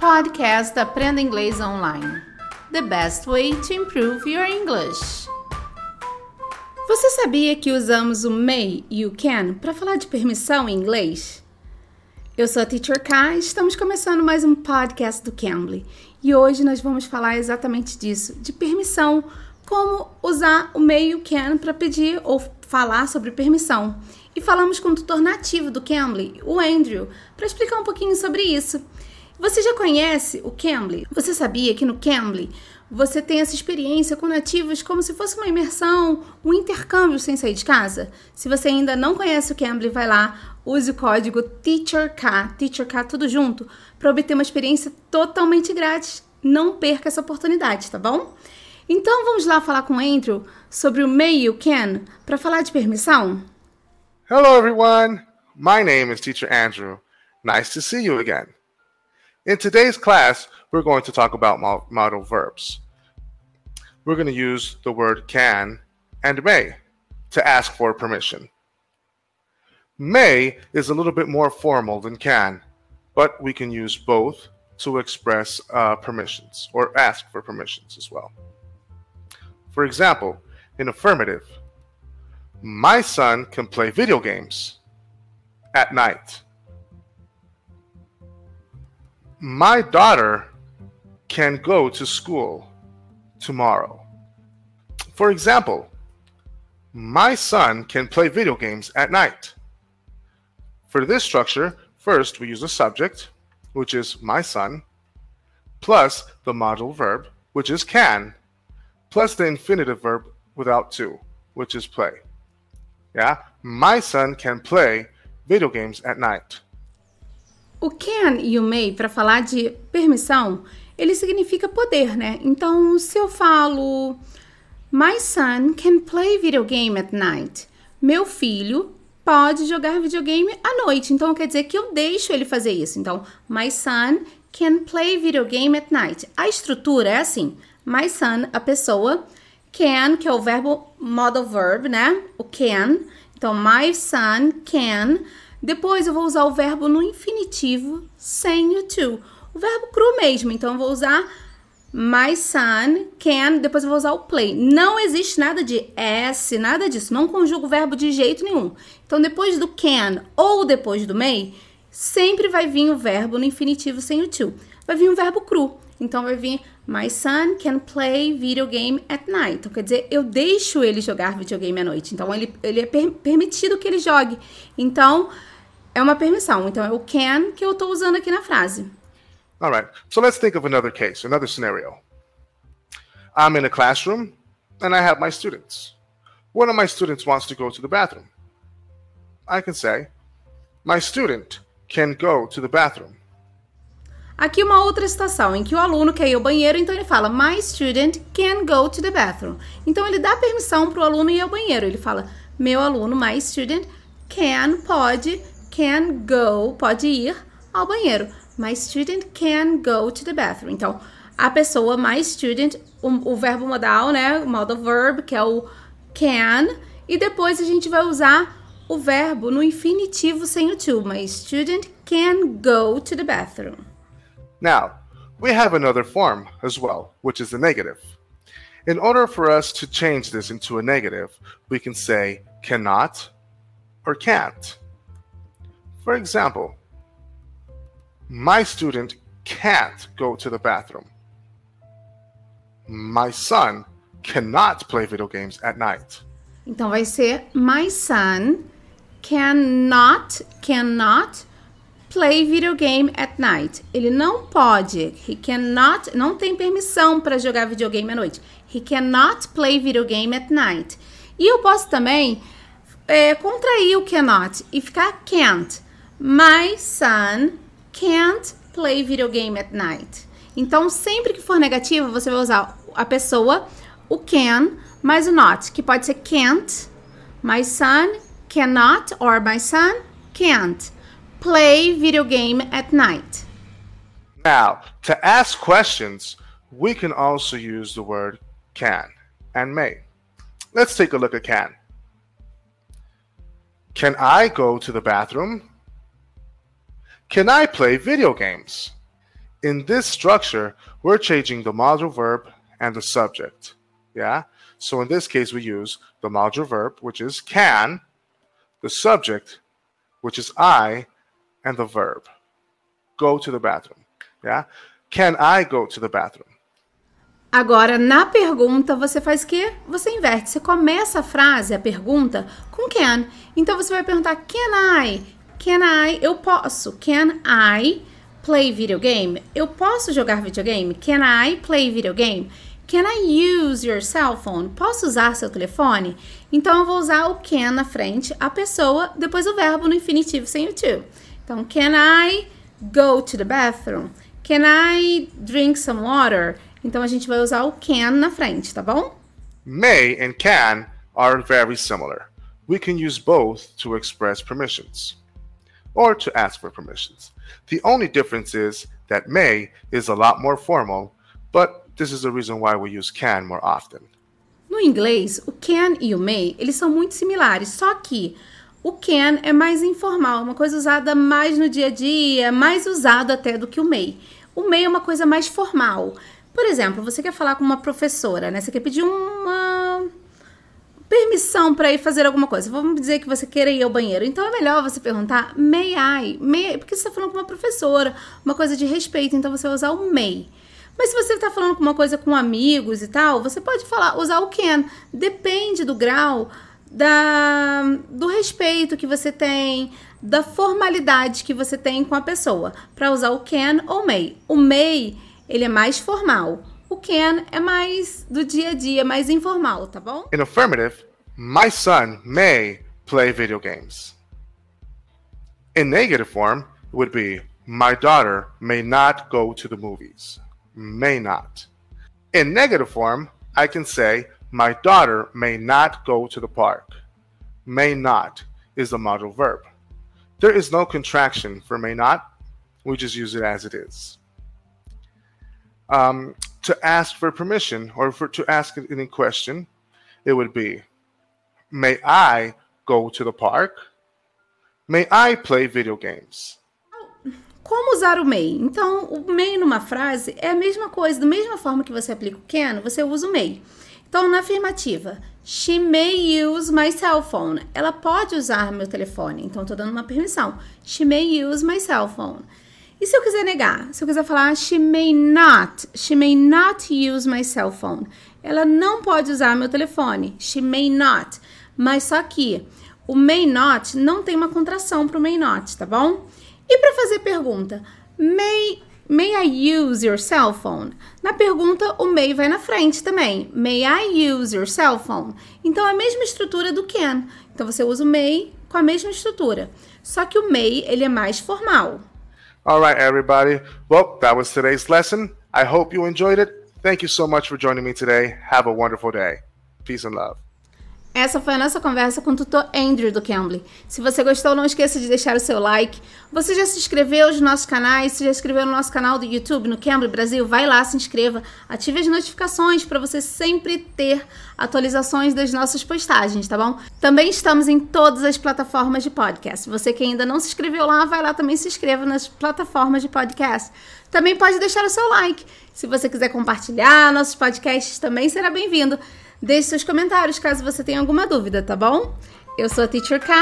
Podcast Aprenda Inglês Online. The best way to improve your English. Você sabia que usamos o may e o can para falar de permissão em inglês? Eu sou a Teacher K e estamos começando mais um podcast do Cambly. E hoje nós vamos falar exatamente disso, de permissão, como usar o may e o can para pedir ou falar sobre permissão. E falamos com o tutor nativo do Cambly, o Andrew, para explicar um pouquinho sobre isso. Você já conhece o Cambly? Você sabia que no Cambly você tem essa experiência com nativos como se fosse uma imersão, um intercâmbio sem sair de casa? Se você ainda não conhece o Cambly, vai lá, use o código TEACHERK, TEACHERK tudo junto, para obter uma experiência totalmente grátis. Não perca essa oportunidade, tá bom? Então vamos lá falar com o Andrew sobre o may o can para falar de permissão? Hello everyone, my name is Teacher Andrew. Nice to see you again. In today's class, we're going to talk about modal verbs. We're going to use the word can and may to ask for permission. May is a little bit more formal than can, but we can use both to express uh, permissions or ask for permissions as well. For example, in affirmative, my son can play video games at night. My daughter can go to school tomorrow. For example, my son can play video games at night. For this structure, first we use a subject, which is my son, plus the modal verb, which is can, plus the infinitive verb without to, which is play. Yeah? My son can play video games at night. O can e o may, para falar de permissão, ele significa poder, né? Então, se eu falo My son can play video game at night. Meu filho pode jogar videogame à noite. Então, quer dizer que eu deixo ele fazer isso. Então, my son can play video game at night. A estrutura é assim: my son, a pessoa, can, que é o verbo modal verb, né? O can. Então, my son can depois eu vou usar o verbo no infinitivo sem o to. O verbo cru mesmo, então eu vou usar my son can, depois eu vou usar o play. Não existe nada de s, nada disso. Não conjugo o verbo de jeito nenhum. Então depois do can ou depois do may, sempre vai vir o verbo no infinitivo sem o to. Vai vir um verbo cru. Então vai vir My son can play video game at night. Então quer dizer, eu deixo ele jogar videogame à noite. Então ele, ele é per permitido que ele jogue. Então é uma permissão. Então é o can que eu estou usando aqui na frase. All right. So let's think of another case, another scenario. I'm in a classroom and I have my students. One of my students wants to go to the bathroom. I can say, My student can go to the bathroom. Aqui uma outra situação em que o aluno quer ir ao banheiro, então ele fala My student can go to the bathroom. Então ele dá permissão para o aluno ir ao banheiro. Ele fala Meu aluno, my student, can, pode can go, pode ir ao banheiro. My student can go to the bathroom. Então, a pessoa, my student, o, o verbo modal, né? O modal verb, que é o can. E depois a gente vai usar o verbo no infinitivo sem o to. My student can go to the bathroom. Now, we have another form as well, which is the negative. In order for us to change this into a negative, we can say cannot or can't. For example, my student can't go to the bathroom. My son cannot play video games at night. Então vai ser my son cannot cannot play video game at night. Ele não pode. He cannot, não tem permissão para jogar videogame à noite. He cannot play video game at night. E eu posso também é, contrair o cannot e ficar can't. My son can't play video game at night. Então, sempre que for negativo, você vai usar a pessoa, o can, mais o not, que pode ser can't. My son cannot or my son can't play video game at night. Now, to ask questions, we can also use the word can and may. Let's take a look at can. Can I go to the bathroom? Can I play video games? In this structure, we're changing the modal verb and the subject. Yeah? So in this case, we use the modal verb, which is can, the subject, which is I, and the verb. Go to the bathroom. Yeah? Can I go to the bathroom? Agora, na pergunta, você faz o quê? Você inverte. Você começa a frase, a pergunta, com can. Então, você vai perguntar, can I? Can I? Eu posso. Can I play video game? Eu posso jogar videogame? Can I play video game? Can I use your cell phone? Posso usar seu telefone? Então, eu vou usar o can na frente, a pessoa, depois o verbo no infinitivo sem o to. Então, can I go to the bathroom? Can I drink some water? Então a gente vai usar o can na frente, tá bom? May and can are very similar. We can use both to express permissions or to ask for permissions. The only difference is that may is a lot more formal, but this is the reason why we use can more often. No inglês, o can e o may, eles são muito similares, só que o can é mais informal, uma coisa usada mais no dia a dia, mais usado até do que o may. O may é uma coisa mais formal. Por exemplo, você quer falar com uma professora, né? Você quer pedir uma permissão para ir fazer alguma coisa. Vamos dizer que você queira ir ao banheiro. Então é melhor você perguntar may I? May, porque você está falando com uma professora, uma coisa de respeito, então você vai usar o may. Mas se você está falando com uma coisa com amigos e tal, você pode falar, usar o can. Depende do grau da, do respeito que você tem, da formalidade que você tem com a pessoa, para usar o can ou may. O may ele é mais formal. O can é mais do dia a dia, mais informal, tá bom? In affirmative, my son may play video games. In negative form, it would be my daughter may not go to the movies. May not. In negative form, I can say my daughter may not go to the park. May not is the modal verb. There is no contraction for may not. We just use it as it is um, to ask for permission or for to ask any question, it would be, "May I go to the park? May I play video games?" Como usar o may? Então, o may numa frase é a mesma coisa, da mesma forma que você aplica o can, você usa o may. Então, na afirmativa, she may use my cell phone. Ela pode usar meu telefone. Então, estou dando uma permissão. She may use my cell phone. E se eu quiser negar? Se eu quiser falar she may not, she may not use my cell phone. Ela não pode usar meu telefone. She may not. Mas só que o may not não tem uma contração para o may not, tá bom? E para fazer pergunta, may May I use your cell phone? Na pergunta, o may vai na frente também. May I use your cell phone? Então, é a mesma estrutura do can. Então, você usa o may com a mesma estrutura. Só que o may, ele é mais formal. All right, everybody. Well, that was today's lesson. I hope you enjoyed it. Thank you so much for joining me today. Have a wonderful day. Peace and love. Essa foi a nossa conversa com o tutor Andrew do Cambly. Se você gostou, não esqueça de deixar o seu like. Você já se inscreveu nos nossos canais? Se já inscreveu no nosso canal do YouTube, no Cambly Brasil? Vai lá, se inscreva. Ative as notificações para você sempre ter atualizações das nossas postagens, tá bom? Também estamos em todas as plataformas de podcast. Você que ainda não se inscreveu lá, vai lá também se inscreva nas plataformas de podcast. Também pode deixar o seu like. Se você quiser compartilhar nossos podcasts, também será bem-vindo. Deixe seus comentários caso você tenha alguma dúvida, tá bom? Eu sou a Teacher K.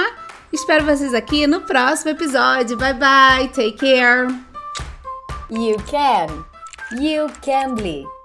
Espero vocês aqui no próximo episódio. Bye bye, take care. You can. You can be.